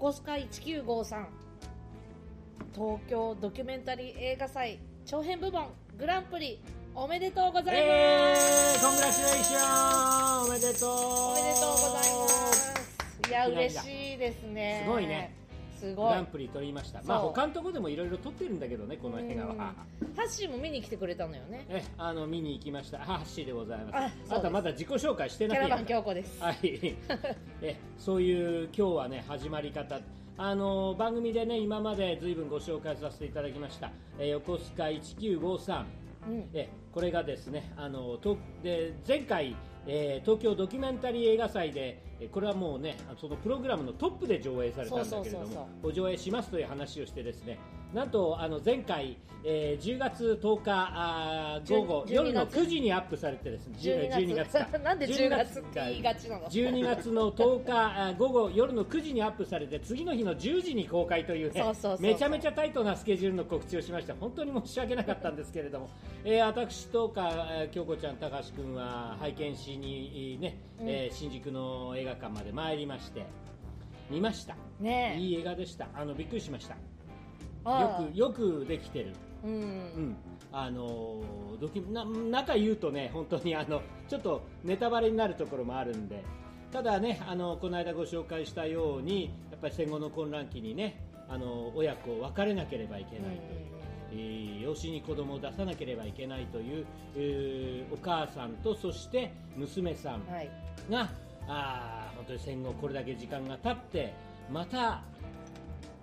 横須賀1953東京ドキュメンタリー映画祭長編部門グランプリおめでとうございえます、ー、コングラチュレーションおめでとう。おめでとうございます。いや嬉しいですね。すごいね。グすごい。ランプリ取りました。まあ他のところでもいろいろ撮ってるんだけどねこの映画はハッシーも見に来てくれたのよね。えあの見に行きました。ハッシーでございます。あとまだ自己紹介してないやキャラバン京子です。はい。えそういう今日はね始まり方。あの番組でね今までずいぶんご紹介させていただきました、えー横須賀1953うん。えこれがですねあのとで前回、えー東京ドキュメンタリー映画祭でえーこれはもうねそのプログラムのトップで上映されたんだけれどもお上映しますという話をしてですねなんとあの前回、えー10月10日あー午後10夜の12月9時にアップされてですね。12 12月。か。なんで10 12月って言いがちなの？12月の10日あ午後夜の9時にアップされて次の日の10時に公開というねめちゃめちゃタイトなスケジュールの告知をしました。本当に申し訳なかったんですけれども、えー私とかえー京子ちゃん高橋君は拝見しにね、えー新宿の映画館まで参りまして見ました。ねえ。いい映画でした。あのびっくりしました。あよくよくできてる。くうん、うん、あのドキュな中言うとね本当にあのちょっとネタバレになるところもあるんで。ただねあのこの間ご紹介したようにやっぱり戦後の混乱期にねあの親子別れなければいけないという、えー養子に子供を出さなければいけないという、えーお母さんとそして娘さんはい。があー本当に戦後これだけ時間が経ってまた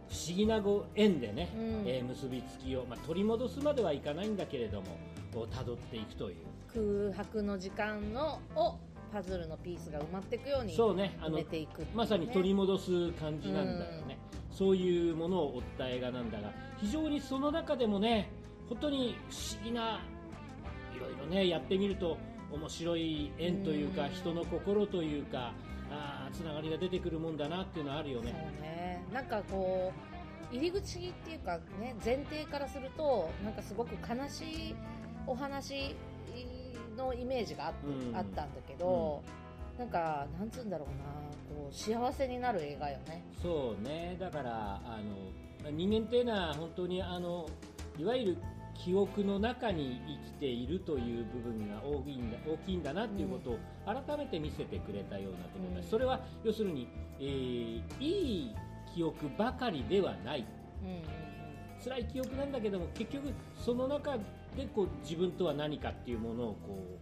不思議なご縁でね、うん。えー結びつきを、まあ、取り戻すまではいかないんだけれどもたどっていくという。空白の時間のをパズルのピースが埋まっていくようにそうねあ埋のね、まさに取り戻す感じなんだよね、そういうものを追った映画なんだが非常にその中でもね本当に不思議ないろいろねやってみると面白い縁というか、うん。人の心というかあーつながりが出てくるもんだなっていうのはあるよそうね。ね。なんかこう入り口っていうかね前提からするとなんかすごく悲しいお話のイメージがあ,、うん。あったんだけど、なんかなんつうんだろうなこう幸せになる映画よね。そうね。だからあの人間っていうのは本当にあのいわゆる記憶の中に生きているという部分が大きいんだ大きいんだなっていうことを改めて見せてくれたようなところだし、うん。それは要するに、えーいい記憶ばかりではない。うんうん辛い記憶なんだけども結局その中でこう自分とは何かっていうものをこ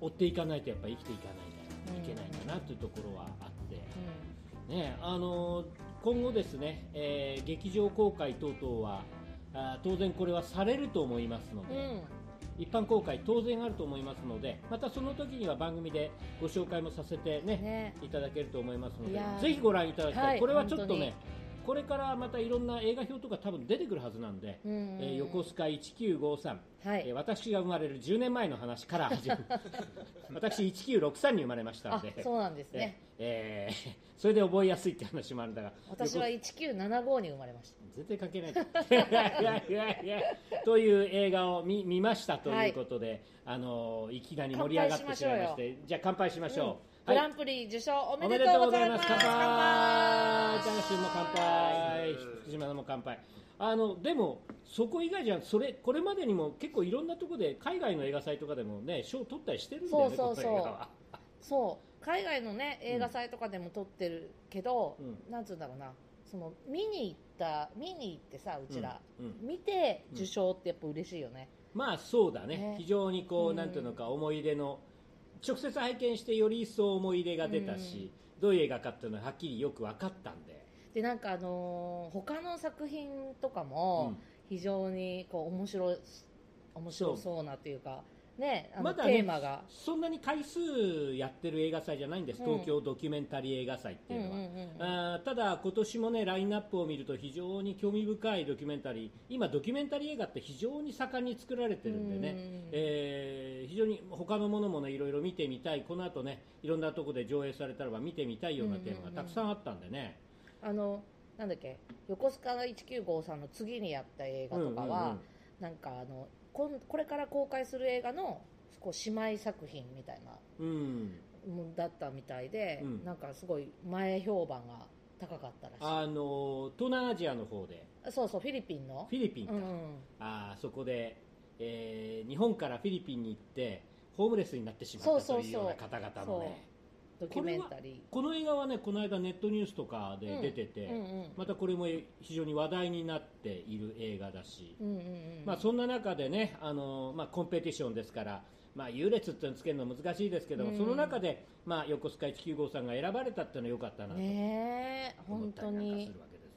う追っていかないとやっぱり生きていかないといけないんだなというところはあって。ね、あの今後ですね、えー劇場公開等々はあー当然これはされると思いますので、うんうん一般公開当然あると思いますのでまたその時には番組でご紹介もさせてねね。いただけると思いますのでぜひご覧いただきたい、はい。これはちょっとねこれからまたいろんな映画表とか多分出てくるはずなんで、うんうんうん。えー横須賀1953、はい。えー私が生まれる10年前の話から始まる。私1963に生まれましたのあでそうなんですね。えー それで覚えやすいって話もあるんだが。私は1975に生まれました。絶対関係ない。いやいやいやという映画を見見ましたということで、あのいきなり盛り上がってしまいまして。じゃあ乾杯しましょう、グラはいンプリ受賞おめおめでとうございます。乾杯。乾杯。高橋君も乾杯。福島も乾杯。あのでもそこ以外じゃそれこれまでにも結構いろんなところで海外の映画祭とかでもね賞を取ったりしてるんだよねそうそうそう。この映画は。そう。海外のね映画祭とかでも撮ってるけど、うなんつうんだろうな。その見に行った見に行ってさうちら、うんうん。見て受賞ってやっぱ嬉しいよね、まあそうだね。ね。非常にこう、うん。なんていうのか思い出の直接拝見してより一層思い出が出たし、どういう映画かっていうのははっきりよく分かったんで。でなんかあのー他の作品とかもうん。非常にこう面白い面白そうなっていうかねまだねテーマが、そんなに回数やってる映画祭じゃないんです、うん。東京ドキュメンタリー映画祭っていうのは、うんうんうんうん。あーただ今年もねラインナップを見ると非常に興味深いドキュメンタリー。今ドキュメンタリー映画って非常に盛んに作られてるんでね、うんえー非常に他のものもねいろいろ見てみたい。この後ねいろんなところで上映されたらば見てみたいようなテーマがたくさんあったんでね、あのなんだっけ横須賀1953の次にやった映画とかは、うんうんうん。なんかあのこんこれから公開する映画のこう姉妹作品みたいなうん。だったみたいで、うん。なんかすごい前評判が高かったらしあの東南アジアの方で。いそうそうフィリピンの。フィリピンか、うんうん。あーそこで、えー日本からフィリピンに行ってホームレスになってしまったというような方々のねドキュメンタリこの映画はねこの間ネットニュースとかで出てて、ーうんうんまたこれも非常に話題になっている映画だし、うんうんうんまあ、そんな中でねあの、まあ、コンペティションですから、まあ、優劣っていうのつけるの難しいですけども、うん。その中で、まあ、横須賀195さんが選ばれたっていうのは良かったなと思ったりなんか当にするわけで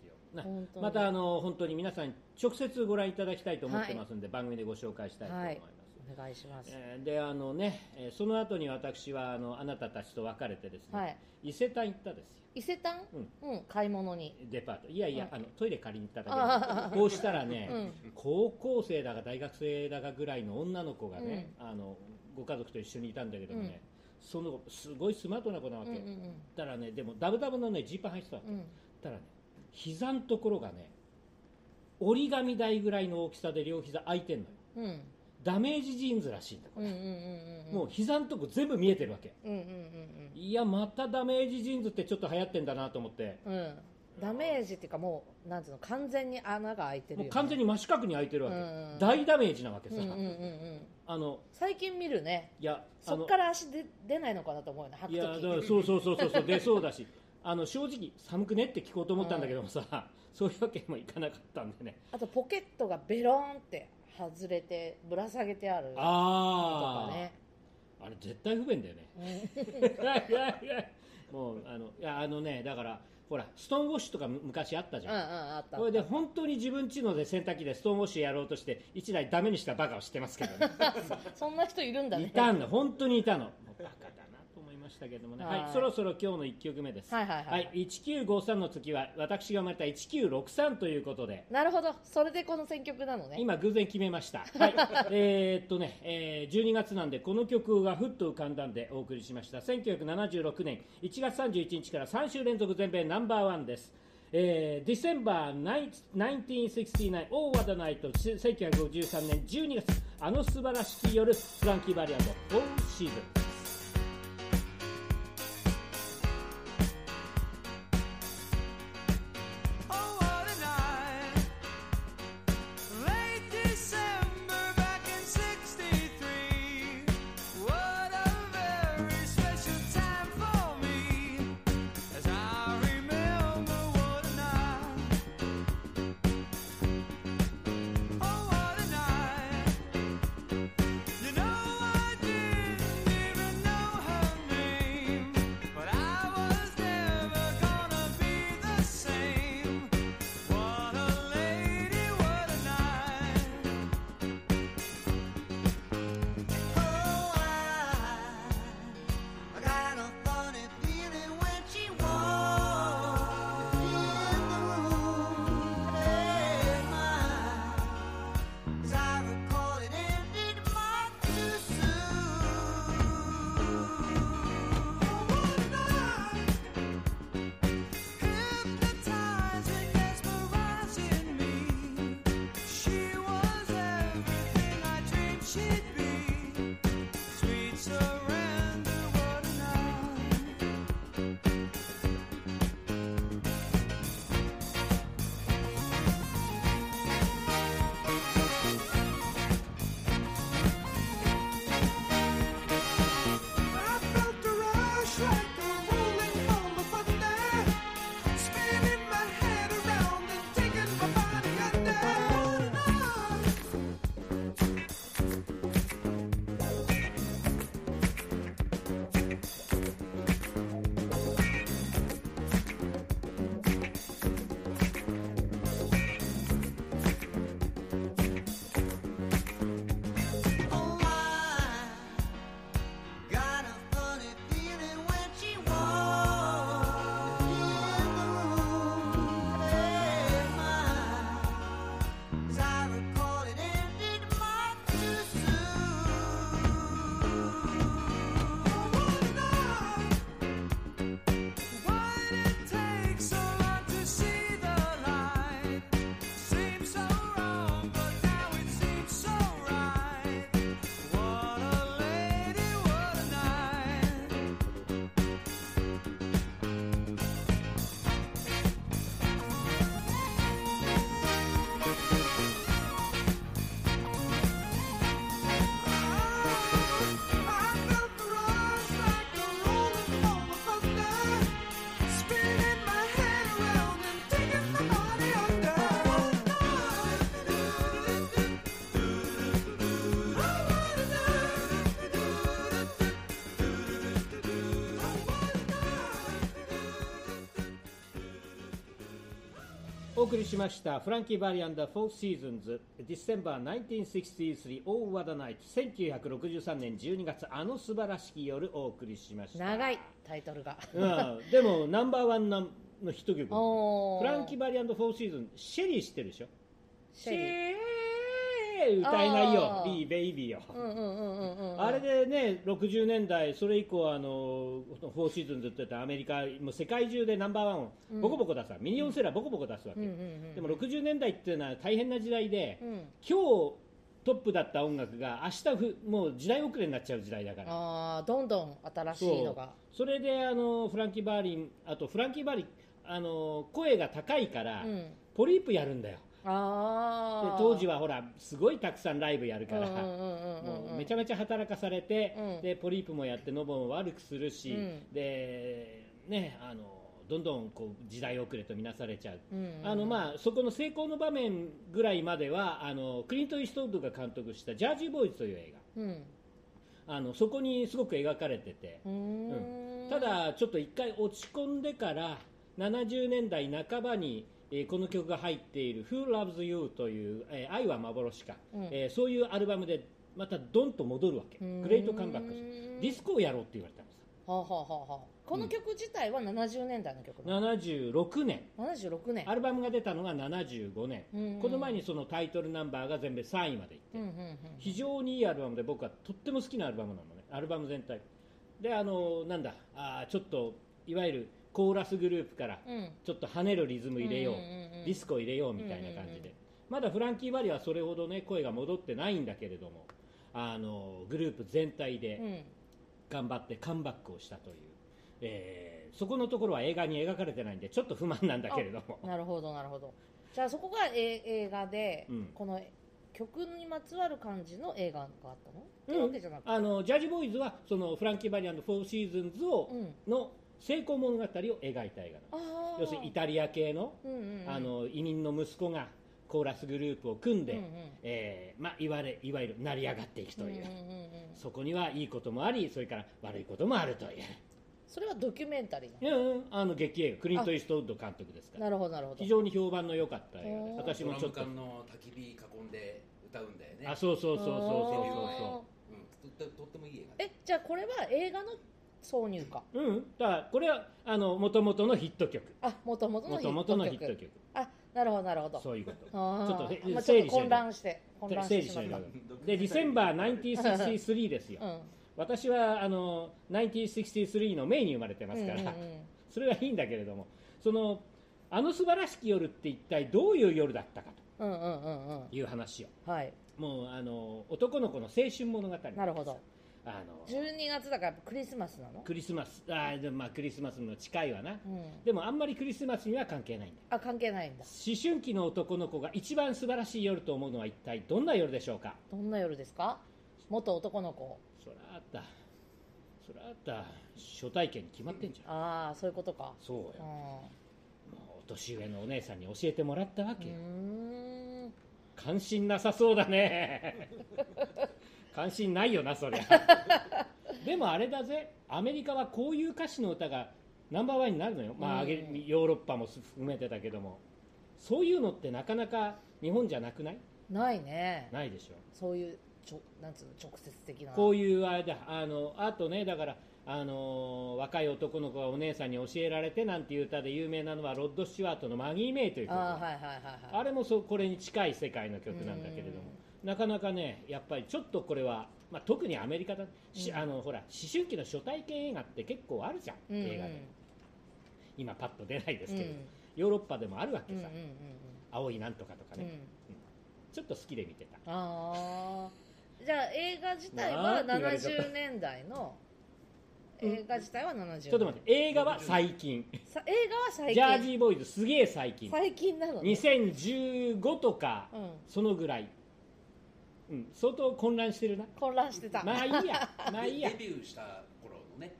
すまたあの本当に皆さんに直接ご覧いただきたいと思ってますので、番組でご紹介したいと思います。お願いします。えーであのね、えーその後に私はあのあなたたちと別れてですね、はい。伊勢丹行ったですよ。伊勢丹？うん。買い物に。デパート。いやいや、あのトイレ借りに行っただあけで。こうしたらね、うん。高校生だか大学生だかぐらいの女の子がね、あのご家族と一緒にいたんだけどもね、その子すごいスマートな子なわけ、うんうんたらねでもダブダブのねジーパン履いてたわけ、うん。うんたらね膝のところがね折り紙台ぐらいの大きさで両膝空いてんのよ。うんダメージジーンズらしいんだこれ、うんうんうんうんもう膝のとこ全部見えてるわけ。うんうんいやまたダメージジーンズってちょっと流行ってんだなと思って。うん。うんうんダメージっていうかもうなんていうの完全に穴が開いてるよ、ね、もう完全に真四角に開いてるわけ、うんうん大ダメージなわけさ、うんうんうんうん。あの最近見るね。いやそっから足で出ないのかなと思うよね。履くいやそうそうそうそうそう。出そうだし。あの正直寒くねって聞こうと思ったんだけどもさ、そういうわけにもいかなかったんでね。あとポケットがベロンって外れてぶら下げてある。とああ、かね。あれ絶対不便だよね。もうあのいやあのねだからほらストーンウォッシュとかむ昔あったじゃん、これで本当に自分家ので洗濯機でストーンウォッシュやろうとして一台ダメにしたバカを知ってますけどね。そんな人いるんだね。いたんだ本当にいたの。バカだしたけどもね、はい。はいそろそろ今日の1曲目です。はいはいはい。1953の次は私が生まれた1963ということで。なるほど。それでこの選曲なのね。今偶然決めました、はい、えーっとね、えー12月なんでこの曲がふっと浮かんだんでお送りしました。1976年1月31日から3週連続全米ナンバーワンです。えー、December 1969 Over the Night 1953年12月あの素晴らしき夜フランキー・バリアンド All Season お送りしましたフランキー・バリ and the フォーシーズンズ December 1963 Oh What a Night 1963年12月あの素晴らしき夜お送りしました。長いタイトルが。うん、でもナンバーワンなのヒット曲。おフランキー・バリ and フォーシーズンシェリー知ってるでしょ？シェリー歌えないよ。あー。ベイビーよ、うんうんうんうんうん。あれでね60年代それ以降あのフォーシーズンずっとやってアメリカもう世界中でナンバーワンをボコボコ出すわ、ミリオンセラーボコボコ出すわけ、うんうんうんでも60年代っていうのは大変な時代で、うん。今日トップだった音楽が明日ふもう時代遅れになっちゃう時代だから。ああどんどん新しいのが。それであのフランキー・バーリンあとフランキー・バーリンあの声が高いから、うん。ポリープやるんだよ。でああ当時はほらすごいたくさんライブやるから、めちゃめちゃ働かされて、うん。でポリープもやって喉も悪くするし、うん。でねあのどんどんこう時代遅れとみなされちゃう、あのまあそこの成功の場面ぐらいまではあのクリント・イーストウッドが監督した「ジャージー・ボーイズ」という映うん。画あのそこにすごく描かれてて、うーん。ただちょっと一回落ち込んでから70年代半ばに、えーこの曲が入っている「Who Loves You」という、えー愛は幻か、うん。えーそういうアルバムでまたドンと戻るわけ。グレートカムバックディスコをやろうって言われたんです。はあはあはあはあ。この曲自体は70年代の曲なの？76年。76年。アルバムが出たのが75年。うんこの前にそのタイトルナンバーが全部3位までいって。うんうんうん非常にいいアルバムで僕はとっても好きなアルバムなのねアルバム全体であのなん。だあーちょっといわゆるコーラスグループからうん。ちょっと跳ねるリズム入れよう,、ディスコ入れようみたいな感じで、まだフランキー・バリはそれほどね声が戻ってないんだけれどもあのグループ全体でうん。頑張ってカムバックをしたという、えーそこのところは映画に描かれてないんでちょっと不満なんだけれども。なるほどなるほど。じゃあそこがえ映画で、うん。この曲にまつわる感じの映画があったの、ってうん。わけじゃなくて。あのジャージー・ボーイズはそのフランキー・バリ and フォー・シーズンズを、うん。の成功物語を描いた映画なのあー。要するにイタリア系の,、うんうんうん。あの移民の息子がコーラスグループを組んで、うんうん。えーまあ、いわれいわゆる成り上がっていくという、うんうんうんうん。そこにはいいこともありそれから悪いこともあるという、それはドキュメンタリーなうんうん。あの劇映画クリント・イーストウッド監督ですから。なるほどなるほど。非常に評判の良かった映画で私もちょっと。の焚き火囲んで歌うんだよね。あそうそうそうそうそうあうん。とととってもいい映画。えじゃあこれは映画の挿入歌。そううん。だからこれはあの元々のヒット曲。あもともとのヒッ元ト曲。々のヒット曲。あなるほどなるほど。そういうこと。ちょっとへまあ、ちょ整理しないっと混乱して混乱して整理しないしまったとでディセンバー1963ですよ、うん。私はあの1963のメイに生まれてますから、うんうんうん。それはいいんだけれども。そのあの素晴らしき夜って一体どういう夜だったかうんうんうんうん。という話をはい。もうあの男の子の青春物語。なるほどあの12月だからクリスマスなの？クリスマス。あでもまあクリスマスの近いわな、うん。でもあんまりクリスマスには関係ないんだ。あ関係ないんだ。思春期の男の子が一番素晴らしい夜と思うのは一体どんな夜でしょうか？どんな夜ですか？元男の子。そらあった。そらあった。初体験に決まってんじゃん。ああそういうことか。そうよ。うもう年上のお姉さんに教えてもらったわけよ、関心なさそうだね 関心ないよなそりゃ。でもあれだぜ。アメリカはこういう歌詞の歌がナンバーワンになるのよ、まあ、ヨーロッパも含めてだけども。そういうのってなかなか日本じゃなくない？ないね。ないでしょ。そういうちょなんつうの直接的な。こういうあれだ。あのあとねだからあの若い男の子がお姉さんに教えられてなんていう歌で有名なのはロッド・スチュワートの「マギー・メイ」という曲。ああはいはいはいはい。あれもそうこれに近い世界の曲なんだけれどもなかなかねやっぱりちょっとこれは、まあ、特にアメリカだ、しうん。あのほら思春期の初体験映画って結構あるじゃん、うんうん。映画で。今パッと出ないですけれど、うん。ヨーロッパでもあるわけさ、うんうんうん青いなんとかとかうん。うん。ね、ちょっと好きで見てた。ああじゃあ映画自体なはあって言われちゃった？70年代の？映画自体は70年ちょっと待って映画は最近。さ映画は最ジャー近ジーボーイズすげえ最近。最近なのね。2015とか、うん。そのぐらい、うん、相当混乱してるな。混乱してた。まあいいや。まあいいや。デビューした頃のね。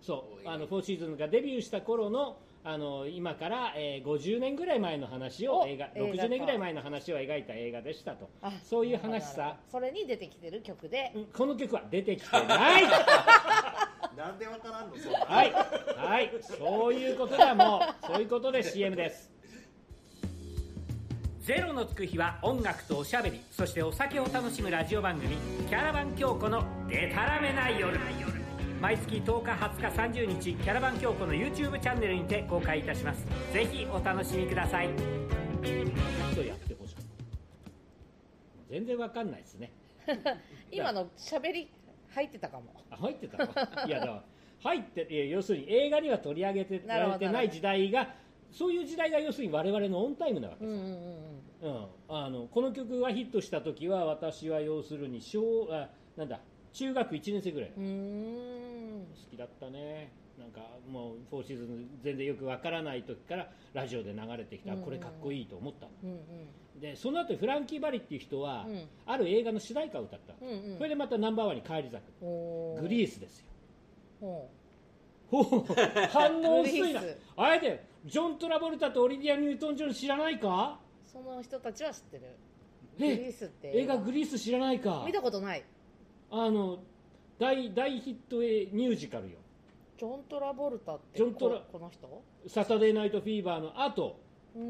そう。あのフォーシーズンがデビューした頃のあの今から、えー50年ぐらい前の話をお映画映画か。60年ぐらい前の話を描いた映画でしたと。あそういう話さ。それに出てきてる曲で。うんこの曲は出てきてない。なんでわからんのそんな。はい。はい。そういうことだもう。そういうことで CM ですゼロのつく日は音楽とおしゃべりそしてお酒を楽しむラジオ番組「キャラバン京子のデタラメな夜」毎月10日20日30日キャラバン京子の YouTube チャンネルにて公開いたします。ぜひお楽しみください。とやってほしい。全然わかんないですね。今の喋り入ってたかも。あ入ってたの？いやだから入っていや要するに映画には取り上げてられてない時代がそういう時代が要するに我々のオンタイムなわけですよ、うんうんうん。うん。あのこの曲がヒットした時は私は要するに小あなんだ中学1年生ぐらい、好きだったね。なんかもうフォーシーズン全然よくわからない時からラジオで流れてきた、うんうん。これかっこいいと思ったの。うんでその後フランキー・バリっていう人は、うん。ある映画の主題歌を歌ったの、うんうん。それでまたナンバーワンに返り咲く。グリースですよ。ほほう。反応薄いな。あれでジョン・トラボルタとオリビア・ニュートン・ジョン知らないか？うその人たちは知ってる。グリえースって映画。グリース知らないか？見たことない。あの大大ヒットミュージカルよ。ジョン・トラボルタってジョントラここの人？サタデーナイトフィーバーの後。ジ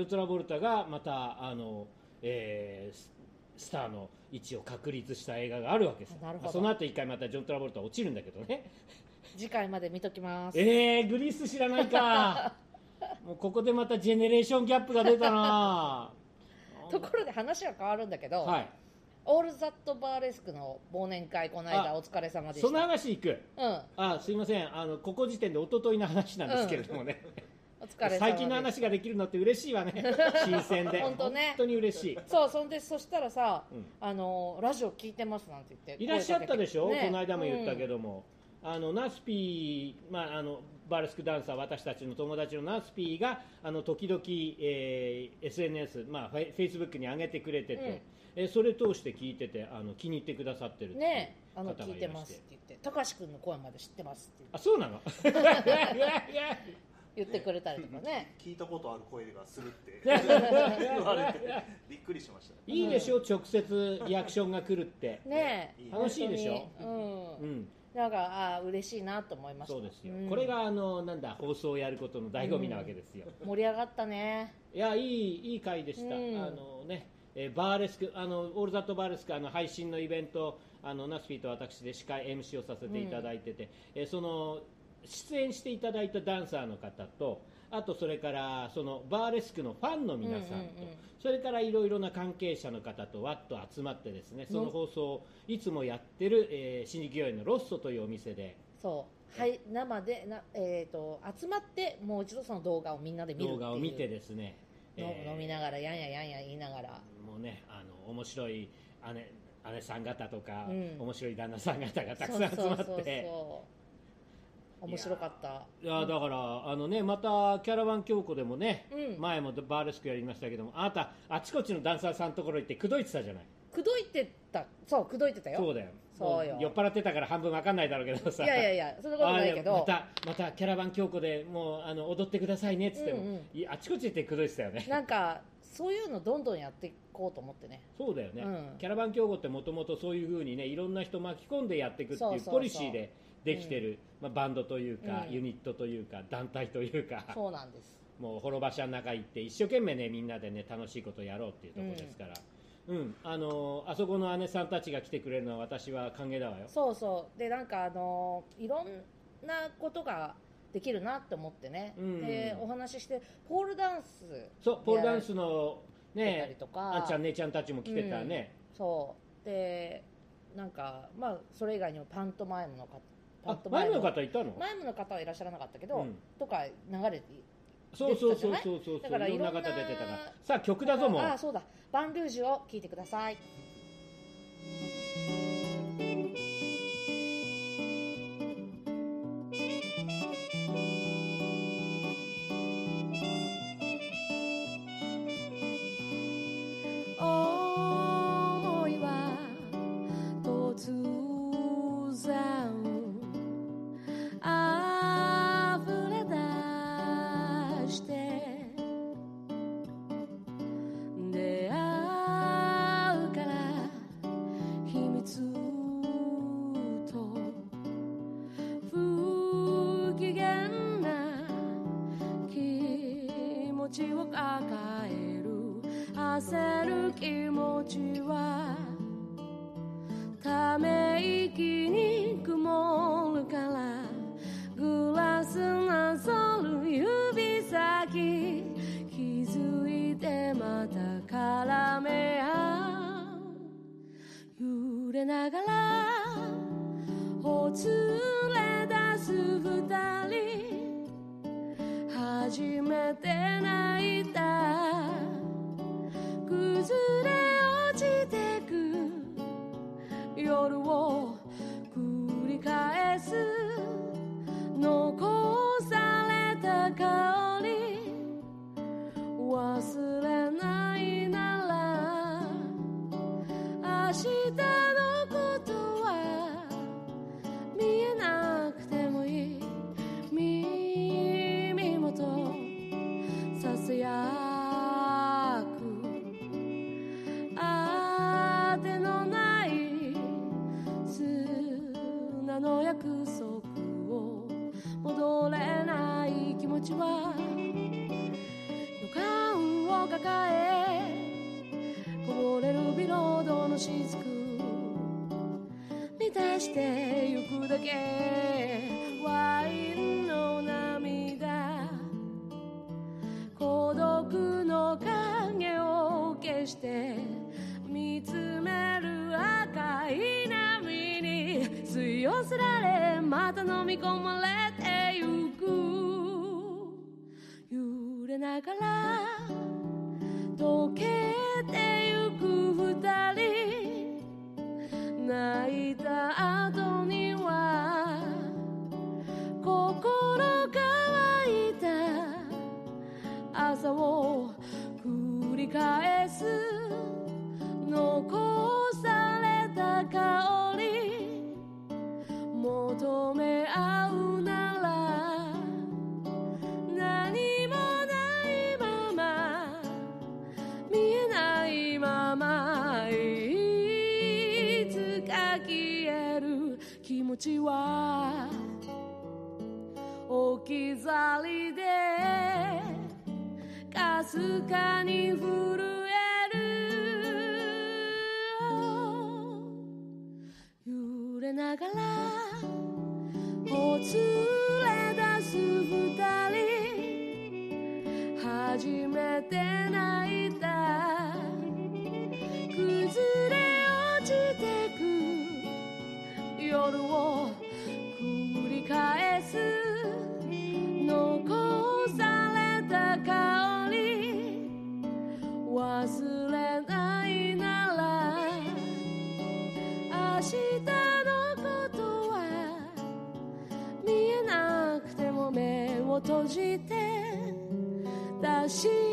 ョン・トラボルタがまたあの、えーススターの位置を確立した映画があるわけです。よなるほど。その後一回またジョン・トラボルタ落ちるんだけどね。次回まで見ときます。えー、グリース知らないか。もうここでまたジェネレーションギャップが出たな。ところで話は変わるんだけど、はい。オールザットバーレスクの忘年会この間あお疲れ様でしそのた話いく。うん。あすいません。あのここ時点で一昨日の話なんですけれどもね、お疲れ様です最近の話ができるのって嬉しいわね。新鮮で。本当ね。本当に嬉しい。そうそんでそしたらさ、うん。あのラジオ聞いてますなんて言っていらっしゃったでしょ、声かけてこの間も言ったけど、ども、あのナスピー、まあ、あのバーレスクダンサー私たちの友達のナスピーがあの時々、えー SNS、まあ、フェイスブックに上げてくれてて、うん。えーそれ通して聞いててあの気に入ってくださってるってねあの聞いてますって言って高橋君の声まで知ってますってあそうなの？言ってくれたりとかね。聞いたことある声がするって。言われてびっくりしましたいいでしょ直接リアクションが来るって、ね楽しいでしょ。うん、うん、なんかあー嬉しいなと思いました。そうですよ、ん。これがあのなんだ放送をやることの醍醐味なわけですよ、盛り上がったね。いやいいいい回でした、うん。あのねえーバーレスクあのオールザットバーレスクあの配信のイベントあのナスピーと私で司会 MC をさせていただいてて、えーその出演していただいたダンサーの方とあとそれからそのバーレスクのファンの皆さんと、それからいろいろな関係者の方とわっと集まってですねその放送をいつもやってる、えー、新宿御苑のロッソというお店で。そう。はい生でな、えー、と集まってもう一度その動画をみんなで見る動画を見てですね、のえー飲みながらやんややんや言いながら。もうねあの面白い姉姉さん方とか、うん。面白い旦那さん方がたくさん集まって。そうそうそうそう面白かった。いやだからあのねまたキャラバン京子でもね、うん。前もバーレスクやりましたけどもあなたあちこちのダンサーさんのところ行って口説いてたじゃない。口説いてた。そう口説いてたよ。そうだよ。そうよ。も酔っ払ってたから半分わかんないだろうけどさ。いやいやいやそんなことないけど。あまたまたキャラバン京子でもうあの踊ってくださいねっつっても、うんうんあちこち行って口説いてたよね。なんかそういうのどんどんやっていこうと思ってね。そうだよね、うん。キャラバン競合ってもともとそういうふうにねいろんな人巻き込んでやっていくっていうそうそうそう。ポリシーでできてる、まあ、バンドというか、うん。ユニットというか団体というか。そうなんです。もう滅場者の中行って一生懸命ねみんなでね楽しいことをやろうっていうところですから、うん。あのーあそこの姉さんたちが来てくれるのは私は歓迎だわよ。そうそう。でなんかあのいろんなことができるなって思ってね、うん。でお話ししてポールダンスそうポールダンスのねあんちゃん姉ちゃんたちも来てたね、そう。でなんかまあそれ以外にもパントマイムの方パンあトマイム前の方いたの？マイムの方はいらっしゃらなかったけど、うん。とか流れてそうそうそうそうそうだからいろんな方出てたから。さあ曲だぞもう。ああそうだ。バンルージュを聴いてください束を戻れない気持ちは予感を抱えこぼれるビロードの雫満たしてゆくだけ。い寄せられまた飲み込まれてゆく。揺れながら溶けてゆく二人。泣いた後には心乾いた。朝を繰り返す。残かすかに閉じて確か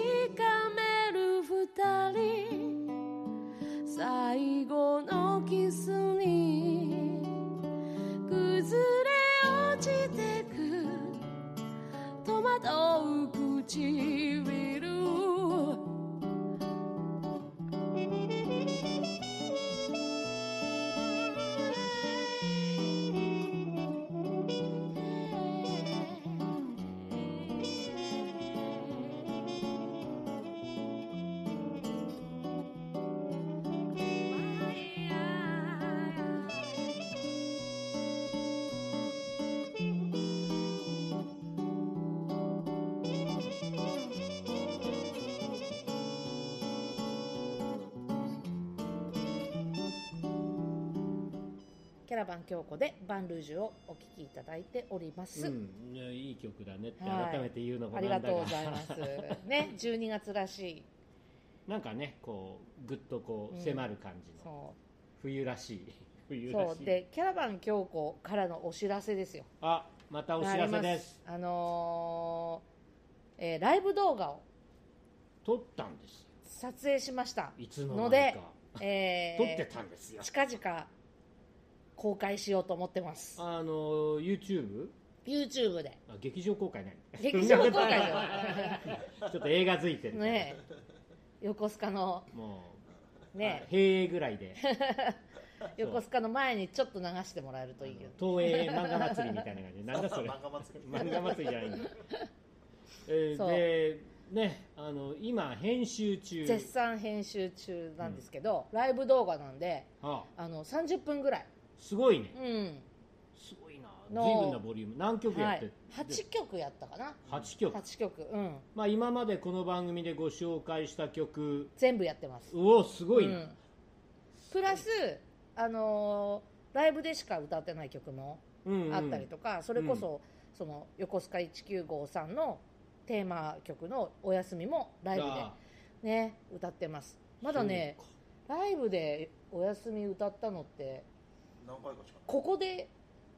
キャラバン京子でバンルージュをお聴きいただいております、うん、いやいい曲だねってはい。改めて言うのもあなんだが、りがとうございます。ね 12月らしい。なんかねこうぐっとこう迫る感じの、そ冬らしい。冬うらしい。そう。でキャラバン京子からのお知らせですよ。あまたお知らせです。あのーえーライブ動画を。撮ったんですよ。撮影しました。いつの間にのでか、え 撮ってー、たんですよ。近々公開しようと思ってます。あの YouTube YouTube で。あ劇場公開ない劇場公開じゃ ちょっと映画づいてるないねえ。横須賀のもうね平ぐらいで。横須賀の前にちょっと流してもらえるといいよ。東映漫画祭りみたいな感じ。で なんだそれ。漫画祭り。漫画祭りじゃないんだ、えーでねあの今編集中。絶賛編集中なんですけど、ライブ動画なんであ。あの30分ぐらい、すごいね。うん。すごいな。の随分なボリューム。何曲やはい。って、、8曲やったかな。8曲。8曲。うん。まあ今までこの番組でご紹介した曲。全部やってます。うおすごいな、うん。プラス、あのーライブでしか歌ってない曲もうんうん。あったりとか、それこそ,、その横須賀1953のテーマ曲の「おやすみ」もライブあでね歌ってます。まだねライブで「おやすみ」歌ったのって何回かしかここで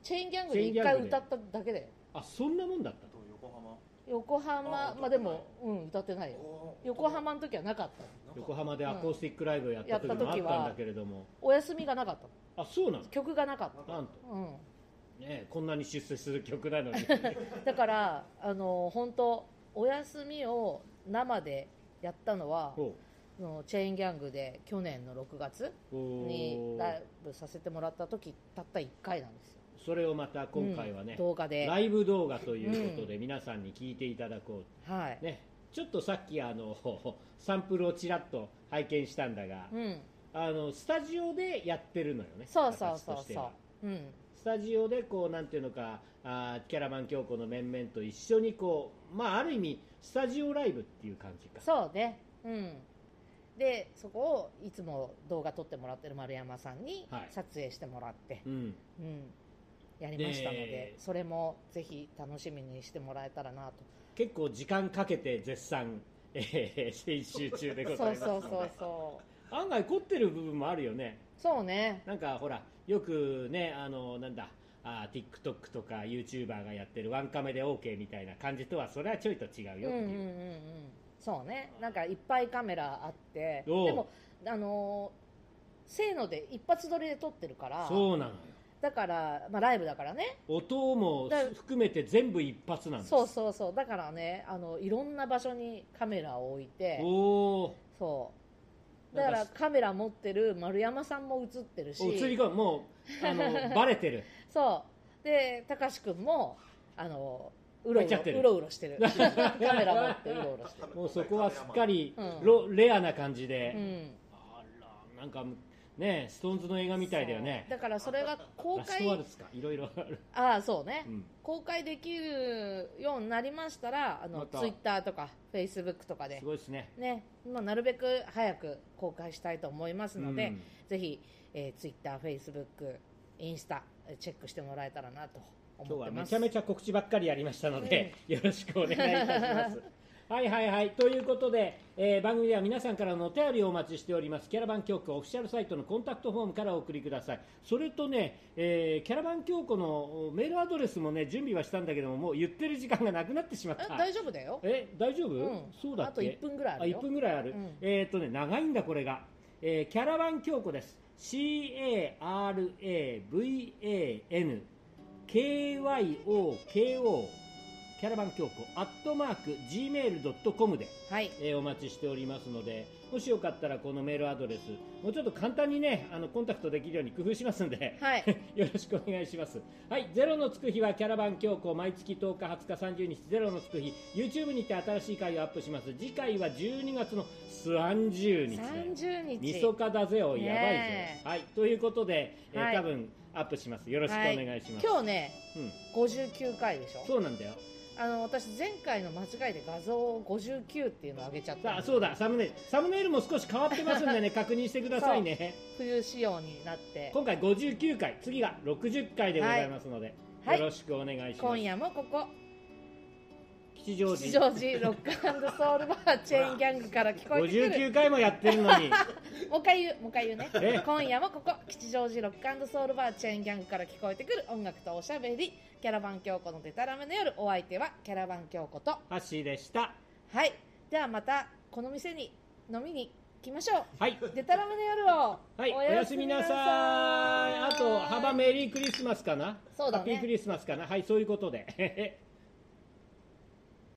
チェーンギャングで1チェーンギャングで。回歌っただけだよ。あそんなもんだったと横浜？横浜あまあでもうん歌ってないよ。横浜の時はなかった横浜でアコースティックライブをやった時もあったんだけれども、お休みがなかったあそうなの？曲がなかった。なんと？うん。ねこんなに出世する曲なのに。だからあの本当お休みを生でやったのはほそのチェーンギャングで去年の6月にー。ライブさせてもらった時たった1回なんですよ。それをまた今回はねうん、動画で。ライブ動画ということで皆さんに聞いていただこう、はい、ね、ちょっとさっきあの サンプルをちらっと拝見したんだが、うん。あのスタジオでやってるのよねそうそうそうそう。うん。スタジオでこうなんていうのかあーキャラバン京子の面々と一緒にこうまあある意味スタジオライブっていう感じか。そうね。うんでそこをいつも動画撮ってもらってる丸山さんにはい。撮影してもらって、うん。うん、やりましたのででそれもぜひ楽しみにしてもらえたらなと。結構時間かけて絶賛、えー、編集中でございますそうそうそうそう。案外凝ってる部分もあるよね。そうね。なんかほらよくねあのなんだあー TikTok とか YouTuber がやってるワンカメで OK みたいな感じとはそれはちょいと違うよっていう、うんうんうんうんそうね。なんかいっぱいカメラあってでおう。もあのーせーので一発撮りで撮ってるからそうなのよ。だから、まあ、ライブだからね。音もだ含めて全部一発なんです。そうそうそう。だからねあのいろんな場所にカメラを置いておおそう。だかなんらカメラ持ってる丸山さんも映ってるし。映り込むもうあの バレてる。そう。で高志くんもあのうろう入っちゃってる。ろ うろうろしてる。カメラ持ってうろうろしてる。もうそこはすっかりうん。ロ、レアな感じで、うん。あらなんかねストーンズの映画みたいだよね。だからそれが公ラストワル開いろいろある、ああそうね、うん。公開できるようになりましたらあのまた。ツイッターとかフェイスブックとかで。すごいですね。ね、まあ、なるべく早く公開したいと思いますので、うん。ぜひ、えー、ツイッター、フェイスブック、インスタえーチェックしてもらえたらなと今日はめ。ちゃめちゃ告知ばっかりやりましたので、よろしくお願いいたします。はいはいはい。ということで、えー番組では皆さんからのお便りをお待ちしております。キャラバン教庫オフィシャルサイトのコンタクトフォームからお送りください。それとね、えーキャラバン教庫のメールアドレスもね準備はしたんだけどももう言ってる時間がなくなってしまっえた大丈夫だよ。え大丈夫、うん。そうだあと1分ぐらいあるよ。1分ぐらいある、うん。えーっとね長いんだこれが、えーキャラバン京子です。CARAVAN KYOKO キャラバン京子アットマーク Gmail.com で、はい。えーお待ちしておりますのでもしよかったらこのメールアドレスもうちょっと簡単にねあのコンタクトできるように工夫しますんで、はい よろしくお願いします。はい、ゼロのつく日はキャラバン強行毎月10日、20日、30日、ゼロのつく日、YouTube にて新しい回をアップします。次回は12月の30日だよ。30日。みそかだぜお、やばいぜはい、ということで、えーはい多分アップします。よろしくおはい願いします。今日ね、うん、59回でしょ？そうなんだよ。あの私前回の間違いで画像を59っていうのを上げちゃったさあ、そうだ、サムネイル、サムネイルも少し変わってますんでね、確認してくださいね。冬仕様になって今回59回、次が60回でございますので、はいよろしくお願いします。今夜もここ吉祥吉寺。祥寺ロックソウルバーチェーンギャングから聞こえてくる59回もやってるのに。もう一回言うもう一回言うねえ？今夜もここ吉祥寺ロックソウルバーチェーンギャングから聞こえてくる音楽とおしゃべりキャラバン京子のデタラメの夜お相手はキャラバン京子とハッシーでした。はいではまたこの店に飲みに来ましょうはい。デタラメの夜をはい、おやすみなさい。あと、ハバメリークリスマスかな？そうだねハッピークリスマスかな？はい、そういうことで。